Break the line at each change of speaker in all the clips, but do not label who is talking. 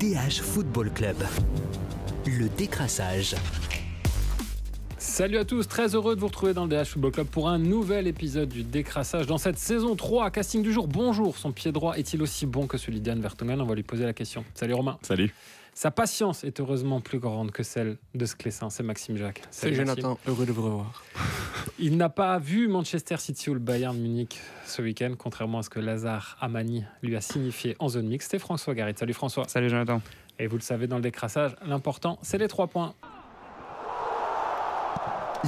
DH Football Club. Le décrassage.
Salut à tous, très heureux de vous retrouver dans le DH Football Club pour un nouvel épisode du décrassage dans cette saison 3. Casting du jour, bonjour, son pied droit est-il aussi bon que celui d'Anne Vertonghen? On va lui poser la question. Salut Romain.
Salut.
Sa patience est heureusement plus grande que celle de ce Clessin, c'est Maxime Jacques.
C'est. Jonathan, heureux de vous revoir.
Il n'a pas vu Manchester City ou le Bayern Munich ce week-end, contrairement à ce que Lazare Amani lui a signifié en zone mixte. C'est François Garrit. Salut François.
Salut Jonathan.
Et vous le savez, dans le décrassage, l'important, c'est les trois points.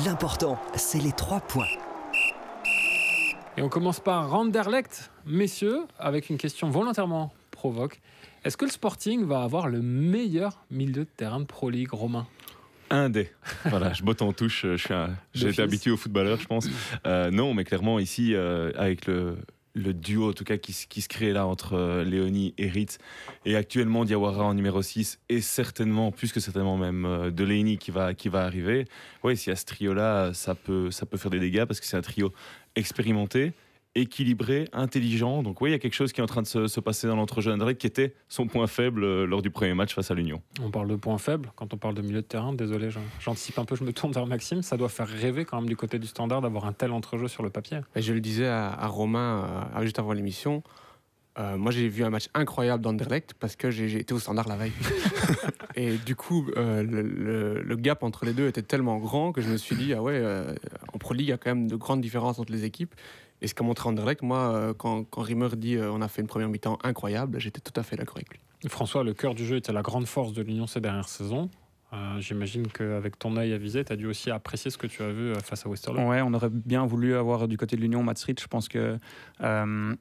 L'important, c'est les trois points.
Et on commence par Randerlecht, messieurs, avec une question volontairement provoque. Est-ce que le Sporting va avoir le meilleur milieu de terrain de Pro League romain?
Un des. Voilà, je botte en touche. J'ai été habitué aux footballeurs, je pense. Euh, non, mais clairement, ici, euh, avec le, le duo, en tout cas, qui, se- qui se crée là entre euh, Léonie et Ritz, et actuellement Diawara en numéro 6, et certainement, plus que certainement même, euh, Delaney qui va, qui va arriver. Oui, s'il y a ce trio-là, ça peut, ça peut faire des dégâts parce que c'est un trio expérimenté. Équilibré, intelligent. Donc oui, il y a quelque chose qui est en train de se, se passer dans l'entrejeu Anderlecht qui était son point faible euh, lors du premier match face à l'Union.
On parle de points faibles quand on parle de milieu de terrain. Désolé, j'anticipe un peu, je me tourne vers Maxime. Ça doit faire rêver quand même du côté du standard d'avoir un tel entrejeu sur le papier.
Et je le disais à, à Romain euh, juste avant l'émission. euh, moi, j'ai vu un match incroyable d'Anderlecht parce que j'ai j'ai été au standard la veille. et du coup, euh, le, le- le gap entre les deux était tellement grand que je me suis dit, ah ouais, euh, en Pro League, il y a quand même de grandes différences entre les équipes. Et ce qu'a montré Anderlecht, moi, euh, quand, quand Rimmer dit euh, on a fait une première mi-temps incroyable, j'étais tout à fait d'accord avec lui.
François, le cœur du jeu était la grande force de l'Union ces dernières saisons. Euh, J'imagine qu'avec ton œil avisé, tu as dû aussi apprécier ce que tu as vu face à Westerlo.
Ouais, on aurait bien voulu avoir du côté de l'Union Mats Rich. Je pense que euh,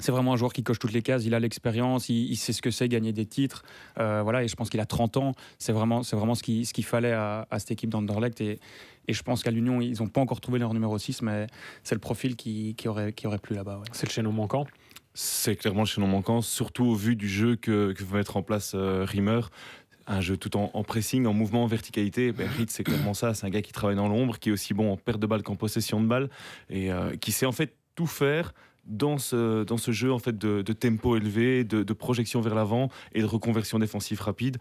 c'est vraiment un joueur qui coche toutes les cases. Il a l'expérience, il, il sait ce que c'est gagner des titres. Euh, voilà, et je pense qu'il a 30 ans. C'est vraiment, c'est vraiment ce qu'il ce qu'il fallait à, à cette équipe d'Anderlecht. Et, et je pense qu'à l'Union, ils n'ont pas encore trouvé leur numéro 6, mais c'est le profil qui, qui, aurait, qui aurait plu là-bas. ouais.
C'est le chaînon manquant?
C'est clairement le chaînon manquant, surtout au vu du jeu que, que veut mettre en place euh, Rimmer. Un jeu tout en, en pressing, en mouvement, en verticalité. Ben, Ritz, c'est clairement ça. C'est un gars qui travaille dans l'ombre, qui est aussi bon en perte de balle qu'en possession de balle, et euh, qui sait en fait tout faire dans ce, dans ce jeu en fait de, de tempo élevé, de, de projection vers l'avant et de reconversion défensive rapide.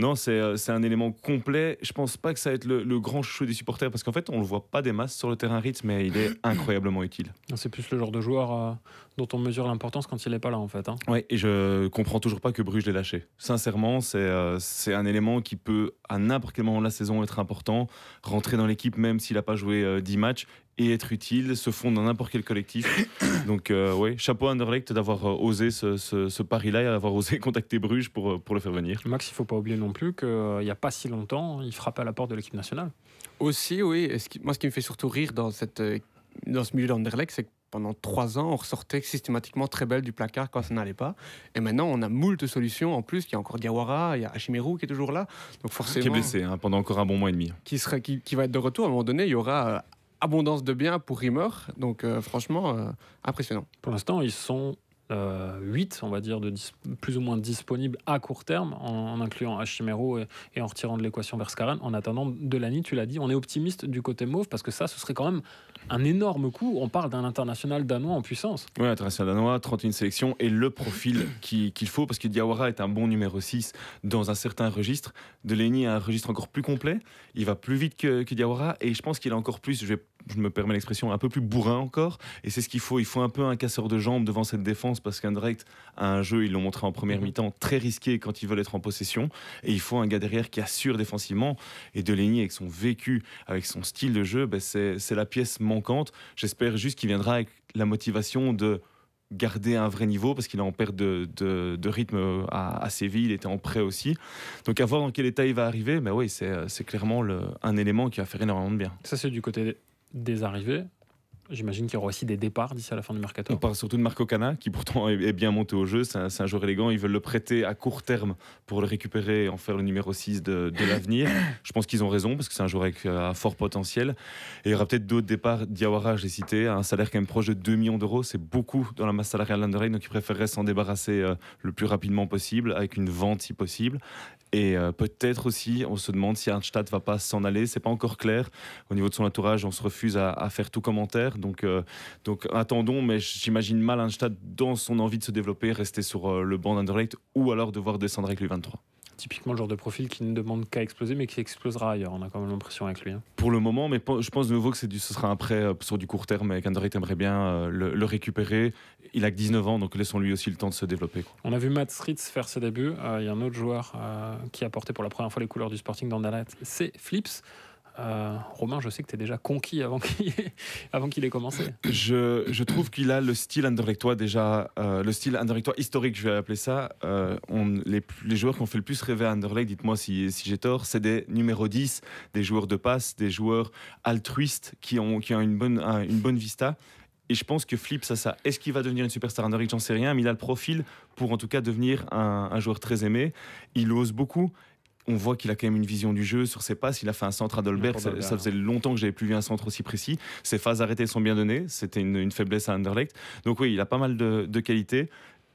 Non, c'est euh, c'est un élément complet. Je pense pas que ça va être le, le grand chouchou des supporters parce qu'en fait, on le voit pas des masses sur le terrain Ritz, mais il est incroyablement utile.
C'est plus le genre de joueur euh, dont on mesure l'importance quand il n'est pas là, en fait. hein.
Ouais, et je comprends toujours pas que Bruges l'ait lâché. Sincèrement, c'est euh, c'est un élément qui peut, à n'importe quel moment de la saison, être important, rentrer dans l'équipe même s'il n'a pas joué euh, 10 matchs et être utile, se fondre dans n'importe quel collectif. Donc, euh, ouais, chapeau à Anderlecht d'avoir euh, osé ce, ce- ce pari-là et d'avoir osé contacter Bruges pour, euh, pour le faire venir.
Max, il faut pas oublier non plus qu'il n'y a pas si longtemps, il frappait à la porte de l'équipe nationale.
Aussi, oui. Et ce qui- moi, ce qui me fait surtout rire dans, cette, euh, dans ce milieu d'Anderlecht, c'est que pendant trois ans, on ressortait systématiquement très belle du placard quand ça n'allait pas. Et maintenant, on a moult solutions. En plus, il y a encore Diawara, il y a Hashimeru qui est toujours là. Donc forcément,
Qui est blessé hein, pendant encore un bon mois et demi.
qui, sera, qui, qui va être de retour. À un moment donné, il y aura euh, abondance de biens pour Rimmer. Donc euh, franchement, euh, impressionnant.
Pour l'instant, ils sont 8, on va dire, de plus ou moins disponibles à court terme, en, en incluant Hachimero et, et en retirant de l'équation Verskaren. En attendant, Delany, tu l'as dit, on est optimiste du côté mauve parce que ça, ce serait quand même un énorme coup. On parle d'un international danois en puissance.
Oui, international danois, 31 sélections et le profil qui- qu'il faut parce que Diawara est un bon numéro 6 dans un certain registre. Delaney a un registre encore plus complet. Il va plus vite que, que Diawara et je pense qu'il est encore plus, je, vais- je me permets l'expression, un peu plus bourrin encore. Et c'est ce qu'il faut. Il faut un peu un casseur de jambes devant cette défense parce qu'Anderlecht a un jeu, ils l'ont montré en première
Mhm.
mi-temps, très risqué quand ils veulent être en possession. Et il faut un gars derrière qui assure défensivement. Et Delaney, avec son vécu, avec son style de jeu, ben, c'est la pièce manquante. J'espère juste qu'il viendra avec la motivation de garder un vrai niveau parce qu'il est en perte de, de- de rythme à, à Séville, il était en prêt aussi. Donc à voir dans quel état il va arriver, mais oui, c'est c'est clairement le- un élément qui va faire énormément de bien.
Ça, c'est du côté des arrivées. J'imagine qu'il y aura aussi des départs d'ici à la fin du mercato.
On parle surtout de Marco Cana, qui pourtant est, bien monté au jeu. C'est un, joueur élégant. Ils veulent le prêter à court terme pour le récupérer et en faire le numéro 6 de, de l'avenir. Je pense qu'ils ont raison, parce que c'est un joueur avec euh, un fort potentiel. Et il y aura peut-être d'autres départs. Diawara, je l'ai cité, à un salaire quand même proche de 2 millions d'euros. C'est beaucoup dans la masse salariale d'Anderlecht, donc ils préféreraient s'en débarrasser euh, le plus rapidement possible, avec une vente si possible. Et euh, peut-être aussi, on se demande si Arnstadt va pas s'en aller. C'est pas encore clair. Au niveau de son entourage, on se refuse à, à faire tout commentaire. Donc, euh, donc attendons, mais j'imagine mal un stade dans son envie de se développer, rester sur euh, le banc d'Anderlecht ou alors devoir descendre avec les 23.
Typiquement le genre de profil qui ne demande qu'à exploser, mais qui explosera ailleurs. On a quand même l'impression avec lui. hein.
Pour le moment, mais je pense de nouveau que du, ce sera un prêt euh, sur du court terme et qu'Anderlecht aimerait bien le, le récupérer. Il a que 19 ans, donc laissons-lui aussi le temps de se développer. quoi.
On a vu Matt Ritz faire ses débuts. Euh, Il y a un autre joueur euh, qui a porté pour la première fois les couleurs du Sporting d'Anderlecht, c'est Flips. Euh, Romain, je sais que tu es déjà conquis avant qu'il ait, ait commencé.
Je, je trouve qu'il a le style underlectois déjà, euh, le style underlectois historique, je vais appeler ça. Euh, les, joueurs qui ont fait le plus rêver à Anderlecht, dites-moi si, j'ai tort, c'est des numéros 10, des joueurs de passe, des joueurs altruistes qui ont, qui ont une, bonne, un- une bonne vista. Et je pense que Flip, ça, ça. Est-ce qu'il va devenir une superstar Anderlecht? J'en sais rien, mais il a le profil pour en tout cas devenir un joueur très aimé. Il ose beaucoup. On voit qu'il a quand même une vision du jeu sur ses passes. Il a fait un centre à Dolberg. Ça, ça faisait longtemps que j'avais plus vu un centre aussi précis. Ses phases arrêtées sont bien données. C'était une, une faiblesse à Anderlecht. Donc oui, il a pas mal de, de qualités.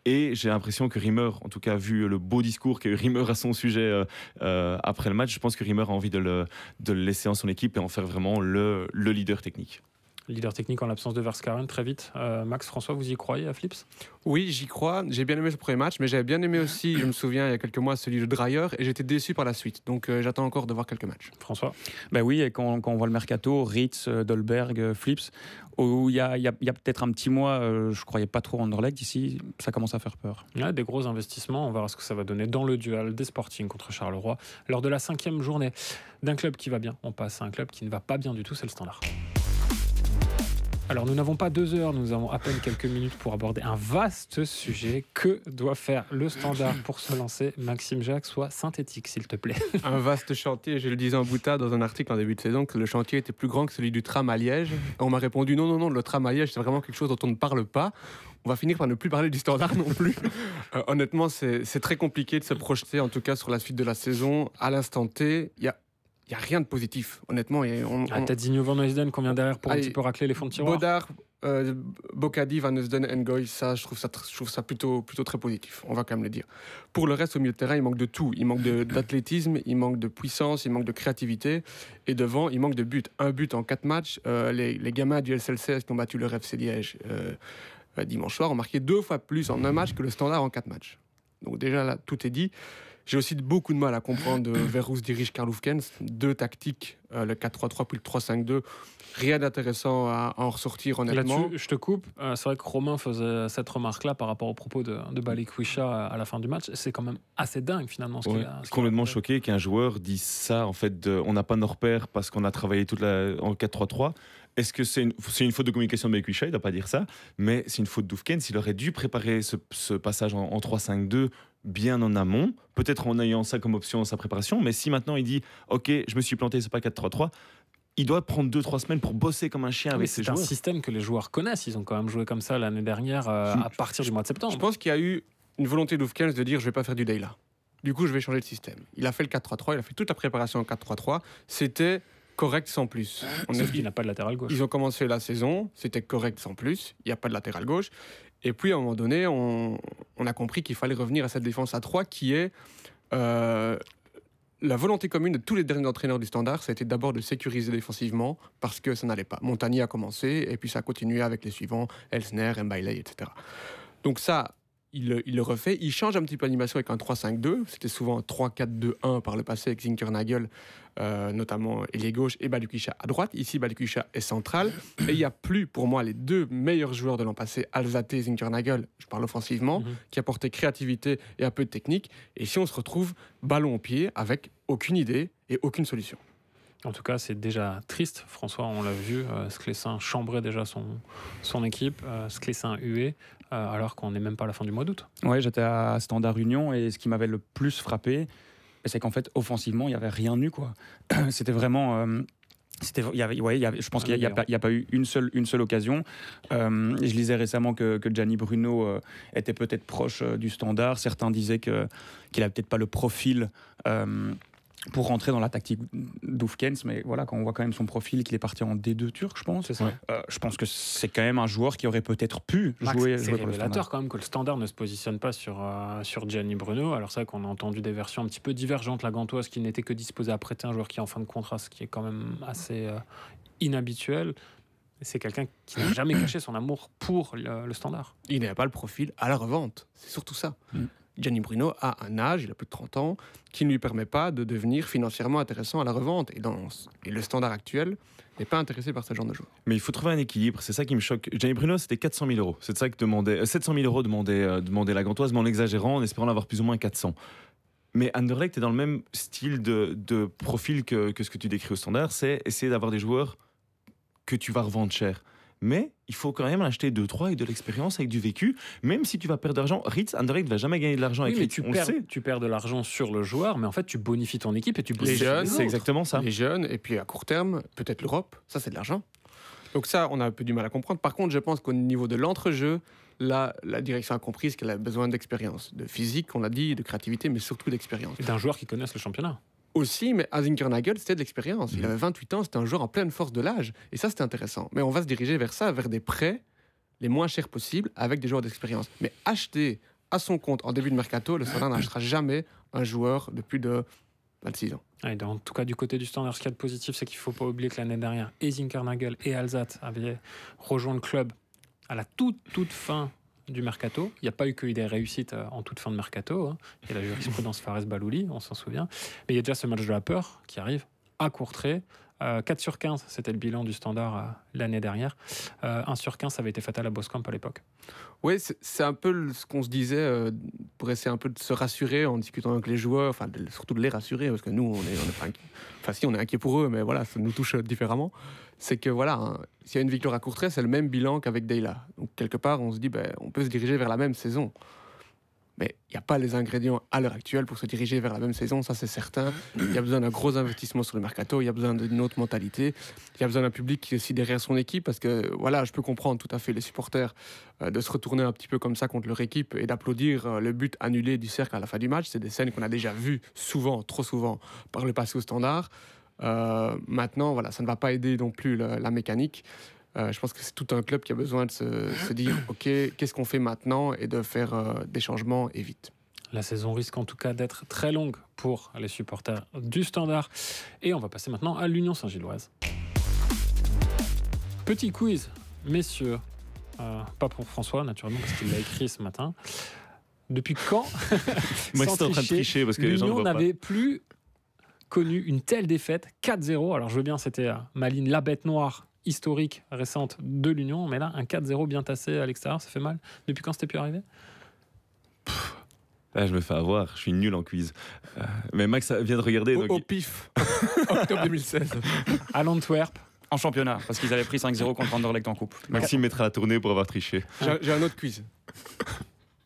Et j'ai l'impression que Rimmer, en tout cas vu le beau discours qu'a eu Rimmer à son sujet euh, euh, après le match, je pense que Rimmer a envie de le, de le laisser en son équipe et en faire vraiment le, le leader technique.
Leader technique en l'absence de Verskaren, très vite. Euh, Max François, vous y croyez à Flips?
Oui, j'y crois. J'ai bien aimé ce premier match, mais j'avais bien aimé aussi, je me souviens, il y a quelques mois, celui de Dreyer, et j'étais déçu par la suite. Donc euh, j'attends encore de voir quelques matchs.
François?
Ben oui, et quand, quand on voit le mercato, Ritz, euh, Dolberg, Flips, où il y a, il y a- il y a peut-être un petit mois, euh, je croyais pas trop en Anderlecht. Ici, ça commence à faire peur.
Il y a des gros investissements. On verra ce que ça va donner dans le duel des Sporting contre Charleroi lors de la cinquième journée d'un club qui va bien. On passe à un club qui ne va pas bien du tout, c'est le Standard. Alors nous n'avons pas deux heures, nous avons à peine quelques minutes pour aborder un vaste sujet. Que doit faire le Standard pour se lancer? Maxime Jacques, sois synthétique s'il te plaît.
Un vaste chantier, je le disais en boutade dans un article en début de saison, que le chantier était plus grand que celui du tram à Liège. On m'a répondu non, non, non, le tram à Liège, c'est vraiment quelque chose dont on ne parle pas. On va finir par ne plus parler du standard non plus. Euh, honnêtement, c'est très compliqué de se projeter, en tout cas sur la suite de la saison. À l'instant T, il y a, il y a rien de positif, honnêtement. Et on,
Ah,
on-
Van Heusden qu'on vient derrière pour un petit peu racler les fonds de tiroir.
Bodar, euh, Bocadi, Van Heusden, Ngoy, ça, je trouve ça, tr- je trouve ça plutôt, plutôt très positif. On va quand même le dire. Pour le reste, au milieu de terrain, il manque de tout. Il manque d'athlétisme, il manque de puissance, il manque de créativité. Et devant, il manque de but. Un but en quatre matchs. Euh, les, les gamins du SL16 qui ont battu le RFC Liège euh, euh, dimanche soir ont marqué deux fois plus en un match que le standard en quatre matchs. Donc déjà là, tout est dit. J'ai aussi beaucoup de mal à comprendre euh, vers où se dirige Karl Hufkens. Deux tactiques, euh, le 4-3-3 puis le 3-5-2. Rien d'intéressant à, en ressortir honnêtement.
Là-dessus, je te coupe. Euh, c'est vrai que Romain faisait cette remarque-là par rapport au propos de, de Balikwisha à la fin du match. C'est quand même assez dingue finalement. Ce qu'il a- ce qu'il a
complètement choqué qu'un joueur dise ça. En fait, de- on n'a pas nos repères parce qu'on a travaillé toute la, en 4-3-3. Est-ce que c'est une, c'est une faute de communication de Bekwisha Il ne doit pas dire ça. Mais c'est une faute d'Oufkens. Il aurait dû préparer ce, ce passage en, en 3-5-2 bien en amont, peut-être en ayant ça comme option dans sa préparation. Mais si maintenant il dit Ok, je me suis planté, c'est pas 4-3-3. Il doit prendre 2-3 semaines pour bosser comme un chien
Oui,
avec ses
c'est un
joueurs.
système que les joueurs connaissent. Ils ont quand même joué comme ça l'année dernière euh, à partir du mois de septembre.
Je pense qu'il y a eu une volonté d'Oufkens de dire je vais pas faire du day là. Du coup, je vais changer de système. Il a fait le 4-3-3, il a fait toute la préparation en 4-3-3. C'était correct sans plus. On
Sauf qu'il n'a pas de latéral gauche.
Ils ont commencé la saison, c'était correct sans plus, il n'y a pas de latéral gauche. Et puis à un moment donné, on, a compris qu'il fallait revenir à cette défense à 3 qui est euh, la volonté commune de tous les derniers entraîneurs du standard, ça a été d'abord de sécuriser défensivement parce que ça n'allait pas. Montagny a commencé et puis ça a continué avec les suivants, Elsner, Mbailey, etc. Donc ça, il, le- il le refait. Il change un petit peu l'animation avec un 3-5-2. C'était souvent un 3-4-2-1 par le passé avec Zinkernagel, euh, notamment ailier gauche, et Balukisha à droite. Ici, Balukisha est central. Et il n'y a plus, pour moi, les deux meilleurs joueurs de l'an passé, Alzate et Zinkernagel, je parle offensivement,
Mhm.
qui apportaient créativité et un peu de technique. Et si on se retrouve ballon au pied avec aucune idée et aucune solution.
En tout cas, c'est déjà triste. François, on l'a vu, euh, Sclessin chambrait déjà son, son équipe, euh, Sclessin hué, alors qu'on n'est même pas à la fin du mois d'août.
Ouais, j'étais à Standard Union et ce qui m'avait le plus frappé, c'est qu'en fait, offensivement, il n'y avait rien eu. quoi. C'était vraiment. euh, c'était, il y avait, ouais, il y avait- je pense qu'il n'y a, pas- il y a pas eu une seule, une seule occasion. Euh, je lisais récemment que, que Gianni Bruno euh, était peut-être proche euh, du standard. Certains disaient que, qu'il n'avait peut-être pas le profil euh, pour rentrer dans la tactique d'Oufkens. Mais voilà, quand on voit quand même son profil, qu'il est parti en D2 turc, je pense,
C'est ça.
euh, je pense que c'est quand même un joueur qui aurait peut-être pu
Max,
jouer,
c'est révélateur
standard.
quand même que le standard ne se positionne pas sur, euh, sur Gianni Bruno. Alors c'est vrai qu'on a entendu des versions un petit peu divergentes. La Gantoise qui n'était que disposée à prêter un joueur qui est en fin de contrat, ce qui est quand même assez euh, inhabituel. c'est quelqu'un qui n'a jamais caché son amour pour le, le standard.
Il n'a pas le profil à la revente. C'est surtout ça.
Mm.
Gianni Bruno a un âge, il a plus de 30 ans, qui ne lui permet pas de devenir financièrement intéressant à la revente. Et, dans, et le standard actuel n'est pas intéressé par ce genre de joueur.
Mais il faut trouver un équilibre, c'est ça qui me choque. Gianni Bruno, c'était 400 000 euros. C'est ça que demandait, euh, 700 000 euros demandait, euh, la Gantoise, mais en exagérant, en espérant l'avoir plus ou moins 400. Mais Anderlecht est dans le même style de, de profil que, que ce que tu décris au standard, c'est essayer d'avoir des joueurs que tu vas revendre cher. Mais il faut quand même en acheter 2-3 avec de l'expérience, avec du vécu. Même si tu vas perdre de l'argent, Ritz, Anderlecht ne va jamais gagner de l'argent
Oui,
avec
mais
Ritz.
tu
on le
perds,
sait.
tu perds de l'argent sur le joueur, mais en fait, tu bonifies ton équipe et tu bonifies
jeunes,
les
C'est
autres.
exactement ça.
Les jeunes, et puis à court terme, peut-être l'Europe, ça c'est de l'argent. Donc ça, on a un peu du mal à comprendre. Par contre, je pense qu'au niveau de l'entrejeu, là, la direction a compris qu'elle a besoin d'expérience, de physique, on l'a dit, de créativité, mais surtout d'expérience.
Et d'un joueur qui connaisse le championnat.
Aussi, mais Azinkernagel, c'était de l'expérience. Il avait 28 ans, c'était un joueur en pleine force de l'âge. Et ça, c'était intéressant. Mais on va se diriger vers ça, vers des prêts les moins chers possibles avec des joueurs d'expérience. Mais acheter à son compte en début de mercato, le Standard n'achètera jamais un joueur de plus de 26 ans.
Ouais, en tout cas, du côté du standard, ce qu'il y a de positif, c'est qu'il ne faut pas oublier que l'année dernière, et Zinkernagel et Alzat avaient rejoint le club à la toute, toute fin du mercato. Il n'y a pas eu que des réussites euh, en toute fin de mercato. hein. Il y a la jurisprudence Fares Balouli, on s'en souvient. Mais il y a déjà ce match de la peur qui arrive à Courtrai. Euh, 4 sur 15, c'était le bilan du standard euh, l'année dernière. Euh, 1 sur 15, ça avait été fatal à Boscamp à l'époque.
Oui, c'est un peu ce qu'on se disait euh, pour essayer un peu de se rassurer en discutant avec les joueurs, enfin surtout de les rassurer parce que nous on est, inquiets. Enfin si on est inquiet pour eux, mais voilà, ça nous touche euh, différemment. C'est que voilà, hein, s'il y a une victoire à Courtrai, c'est le même bilan qu'avec Deyla. Donc quelque part, on se dit, ben, on peut se diriger vers la même saison. Mais il n'y a pas les ingrédients à l'heure actuelle pour se diriger vers la même saison, ça c'est certain. Il y a besoin d'un gros investissement sur le mercato, il y a besoin d'une autre mentalité, il y a besoin d'un public qui est aussi derrière son équipe, parce que voilà, je peux comprendre tout à fait les supporters euh, de se retourner un petit peu comme ça contre leur équipe et d'applaudir euh, le but annulé du cercle à la fin du match. C'est des scènes qu'on a déjà vues souvent, trop souvent, par le passé au standard. Euh, maintenant, voilà, ça ne va pas aider non plus la, la mécanique. Euh, je pense que c'est tout un club qui a besoin de se, se dire, OK, qu'est-ce qu'on fait maintenant et de faire euh, des changements et vite.
La saison risque en tout cas d'être très longue pour les supporters du Standard. Et on va passer maintenant à l'Union Saint-Gilloise. Petit quiz, messieurs. Euh, pas pour François, naturellement, parce qu'il l'a écrit ce matin. Depuis quand
Moi,
sans
j'étais en train de tricher parce que les gens ne
l'Union n'avait plus connu une telle défaite 4-0 Alors je veux bien, c'était Maline, la bête noire historique récente de l'Union, mais là, un 4-0 bien tassé à l'extérieur, ça fait mal. Depuis quand c'était plus arrivé?
Là, je me fais avoir, je suis nul en quiz. Euh, mais Max vient de regarder.
Au,
donc
au pif, octobre 2016.
À l'Antwerp,
En championnat, parce qu'ils avaient pris 5-0 contre Anderlecht en coupe.
Maxime mettra la tournée pour avoir triché.
J'ai j'ai un autre quiz.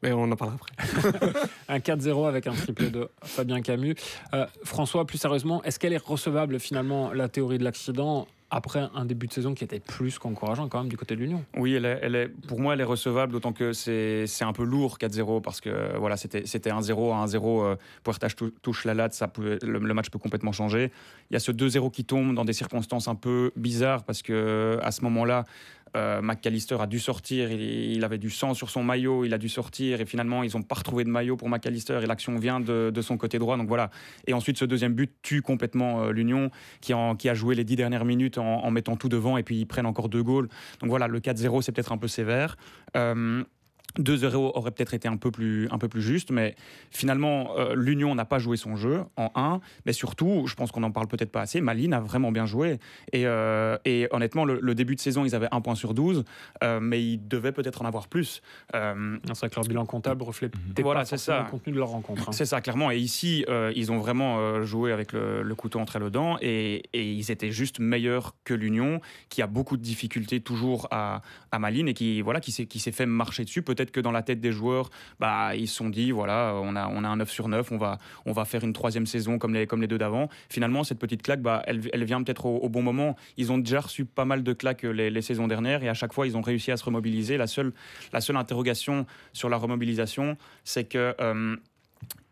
Mais on en parlera après.
Un 4-0 avec un triplé de Fabien Camus. Euh, François, plus sérieusement, est-ce qu'elle est recevable finalement, la théorie de l'accident, après un début de saison qui était plus qu'encourageant quand même du côté de l'Union
Oui, elle est, pour moi, elle est recevable, d'autant que c'est un peu lourd 4-0, parce que voilà, c'était c'était 1-0 à 1-0. Euh, touche la latte, ça pouvait, le, le match peut complètement changer. Il y a ce 2-0 qui tombe dans des circonstances un peu bizarres, parce que à ce moment-là, euh, McAllister a dû sortir, il, avait du sang sur son maillot, il a dû sortir, et finalement, ils n'ont pas retrouvé de maillot pour McAllister, et l'action vient de, de son côté droit. Donc voilà. Et ensuite, ce deuxième but tue complètement euh, l'Union, qui, qui a joué les dix dernières minutes en, en mettant tout devant, et puis ils prennent encore deux goals. Donc voilà, le 4-0, c'est peut-être un peu sévère. Euh, 2-0 aurait peut-être été un peu plus, un peu plus juste, mais finalement, euh, l'Union n'a pas joué son jeu en 1, mais surtout, je pense qu'on n'en parle peut-être pas assez, Malines a vraiment bien joué. Et, euh, et honnêtement, le, le début de saison, ils avaient un point sur 12, euh, mais ils devaient peut-être en avoir plus.
C'est vrai que leur bilan comptable reflète
Voilà,
pas
ça.
le contenu de leur rencontre. hein.
C'est ça, clairement. Et ici, ils ont vraiment joué avec le, le couteau entre les dents et, et ils étaient juste meilleurs que l'Union, qui a beaucoup de difficultés toujours à, à Malines et qui, voilà, qui s'est qui s'est fait marcher dessus. Peut-être que dans la tête des joueurs, bah, ils se sont dit voilà, on a, on a un 9 sur 9, on va, on va faire une troisième saison comme les, comme les deux d'avant. Finalement, cette petite claque, bah, elle, elle vient peut-être au, bon moment. Ils ont déjà reçu pas mal de claques les, les saisons dernières et à chaque fois, ils ont réussi à se remobiliser. La seule, la seule interrogation sur la remobilisation, c'est que. euh,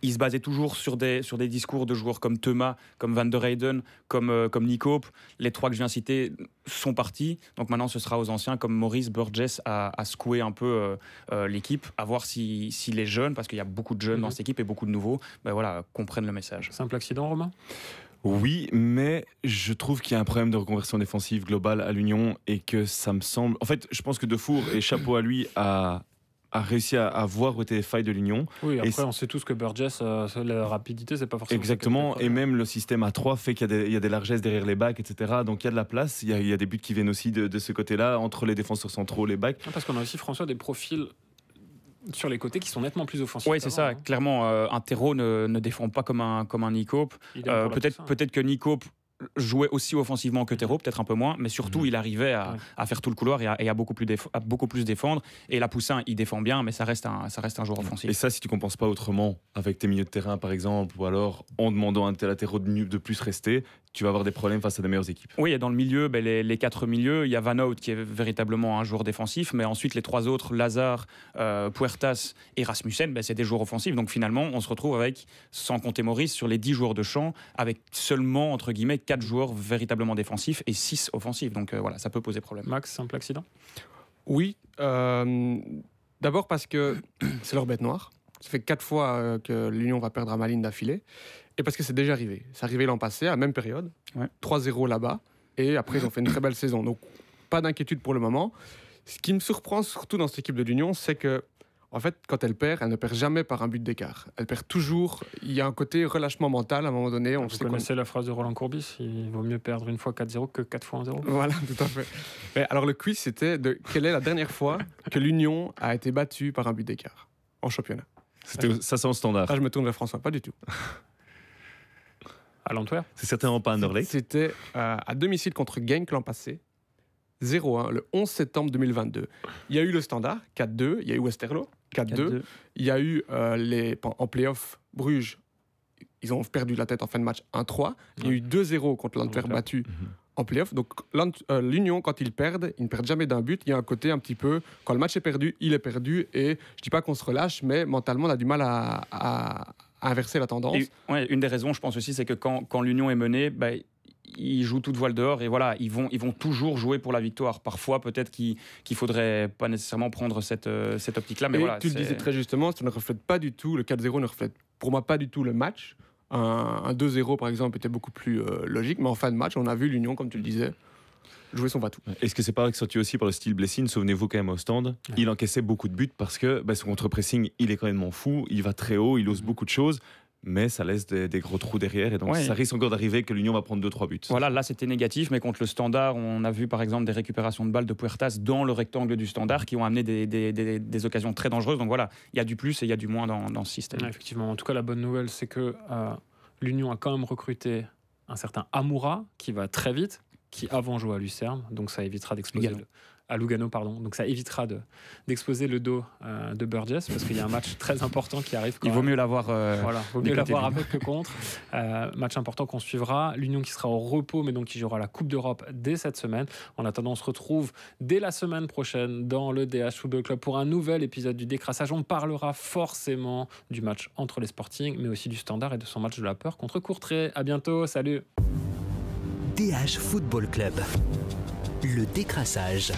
il se basait toujours sur des, sur des discours de joueurs comme Thomas, comme Van der Heyden, comme, euh, comme Nick Hope. Les trois que je viens de citer sont partis. Donc maintenant, ce sera aux anciens comme Maurice Burgess à, à secouer un peu euh, euh, l'équipe, à voir si, si les jeunes, parce qu'il y a beaucoup de jeunes dans
Mhm.
cette équipe et beaucoup de nouveaux, ben voilà, comprennent le message.
Simple accident, Romain?
Oui, mais je trouve qu'il y a un problème de reconversion défensive globale à l'Union et que ça me semble. En fait, je pense que Defour, et chapeau à lui, a, a réussi à, à voir où étaient les failles de l'Union.
Oui, après,
c'est-
on sait tous que Burgess, euh, la rapidité, c'est pas forcément.
Exactement, et même le système à 3 fait qu'il y, a des- il y a des largesses derrière les bacs, etc. Donc il y a de la place, il y a, il y a des buts qui viennent aussi de, de ce côté-là, entre les défenseurs centraux, les bacs.
première. Parce qu'on a aussi, François, des profils sur les côtés qui sont nettement plus offensifs.
Oui, c'est ça.
hein.
Clairement, euh, un terreau ne, ne défend pas comme un, comme un.
Idem
Euh, peut-être
Toussaint.
peut-être que Nick Hope jouait aussi offensivement que Terreau, peut-être un peu moins, mais surtout
Mhm.
il arrivait à,
Ouais.
à faire tout le couloir et à, et à beaucoup, plus à beaucoup plus défendre. Et la Poussin, il défend bien, mais ça reste un, ça reste un joueur offensif.
Et ça, si tu compenses pas autrement, avec tes milieux de terrain par exemple, ou alors en demandant à latéraux de, de plus rester, tu vas avoir des problèmes face à des meilleures équipes.
Oui, et dans le milieu, ben, les, les quatre milieux, il y a Van Hout qui est véritablement un joueur défensif, mais ensuite les trois autres, Lazare, euh, Puertas et Rasmussen, ben, c'est des joueurs offensifs. Donc finalement, on se retrouve avec, sans compter Maurice, sur les 10 joueurs de champ, avec seulement, entre guillemets, quatre joueurs véritablement défensifs et 6 offensifs. Donc euh, voilà, ça peut poser problème.
Max, simple accident?
Oui. euh, D'abord parce que c'est leur bête noire. Ça fait quatre fois euh, que l'Union va perdre à Malines d'affilée. Et parce que c'est déjà arrivé. C'est arrivé l'an passé, à la même période.
Ouais.
3-0 là-bas. Et après, ils ont fait une très belle saison. Donc, pas d'inquiétude pour le moment. Ce qui me surprend surtout dans cette équipe de l'Union, c'est que, en fait, quand elle perd, elle ne perd jamais par un but d'écart. Elle perd toujours. Il y a un côté relâchement mental à un moment donné. On
Vous
sait qu'on-
connaissez la phrase de Roland Courbis il vaut mieux perdre une fois 4-0 que 4 fois 1-0
Voilà, tout à fait. Mais alors le quiz, c'était de quelle est la dernière fois que l'Union a été battue par un but d'écart en championnat?
C'était- Ça, c'est en standard.
Là, je me tourne vers François, pas du tout.
À l'Antwerp
C'est certainement pas Anderlecht.
C'était euh, à domicile contre Genk l'an passé, 0-1, le 11 septembre 2022. Il y a eu le standard, 4-2, il y a eu Westerlo, 4-2,
4-2.
il y a eu euh, les, en playoff Bruges, ils ont perdu la tête en fin de match 1-3, il y a eu 2-0 contre l'Antwerp
Antwerp.
battu
Mhm.
en playoff. Donc euh, l'Union, quand ils perdent, ils ne perdent jamais d'un but. Il y a un côté un petit peu, quand le match est perdu, il est perdu. Et je dis pas qu'on se relâche, mais mentalement, on a du mal à, à- à inverser la tendance.
Et, ouais, une des raisons, je pense aussi, c'est que quand, quand l'Union est menée, bah, ils jouent toute voile dehors et voilà, ils vont, ils vont toujours jouer pour la victoire. Parfois, peut-être qu'il qu'il faudrait pas nécessairement prendre cette, euh, cette optique-là, mais
Et
voilà.
tu le disais très justement, ça ne reflète pas du tout, le 4-0 ne reflète pour moi pas du tout le match. Un, un 2-0 par exemple était beaucoup plus euh, logique, mais en fin de match, on a vu l'Union, comme tu le disais, jouer son batou.
Est-ce que c'est pas ressenti aussi par le style Blessing Souvenez-vous quand même au stand, il encaissait beaucoup de buts parce que bah, son contre-pressing, il est quand même fou, il va très haut, il ose beaucoup de choses, mais ça laisse des, des gros trous derrière et donc
Ouais.
ça risque encore d'arriver que l'Union va prendre 2-3 buts.
Voilà, là c'était négatif, mais contre le standard, on a vu par exemple des récupérations de balles de Puertas dans le rectangle du standard qui ont amené des, des- des- des occasions très dangereuses. Donc voilà, il y a du plus et il y a du moins dans, dans ce système.
Ouais, Effectivement. En tout cas, la bonne nouvelle, c'est que euh, l'Union a quand même recruté un certain Amoura qui va très vite, qui avant jouait à Lucerne, donc ça évitera d'exploser le- à Lugano, pardon. Donc ça évitera de d'exposer le dos euh, de Burgess parce qu'il y a un match très important qui arrive. Quand
Il vaut
même.
mieux l'avoir. euh,
Voilà, vaut mieux l'avoir avec que contre. Euh, match important qu'on suivra. L'Union qui sera au repos, mais donc qui jouera la Coupe d'Europe dès cette semaine. En attendant, on se retrouve dès la semaine prochaine dans le DH Football Club pour un nouvel épisode du décrassage. On parlera forcément du match entre les Sporting, mais aussi du Standard et de son match de la peur contre Courtrai. À bientôt, salut
DH Football Club. Le décrassage.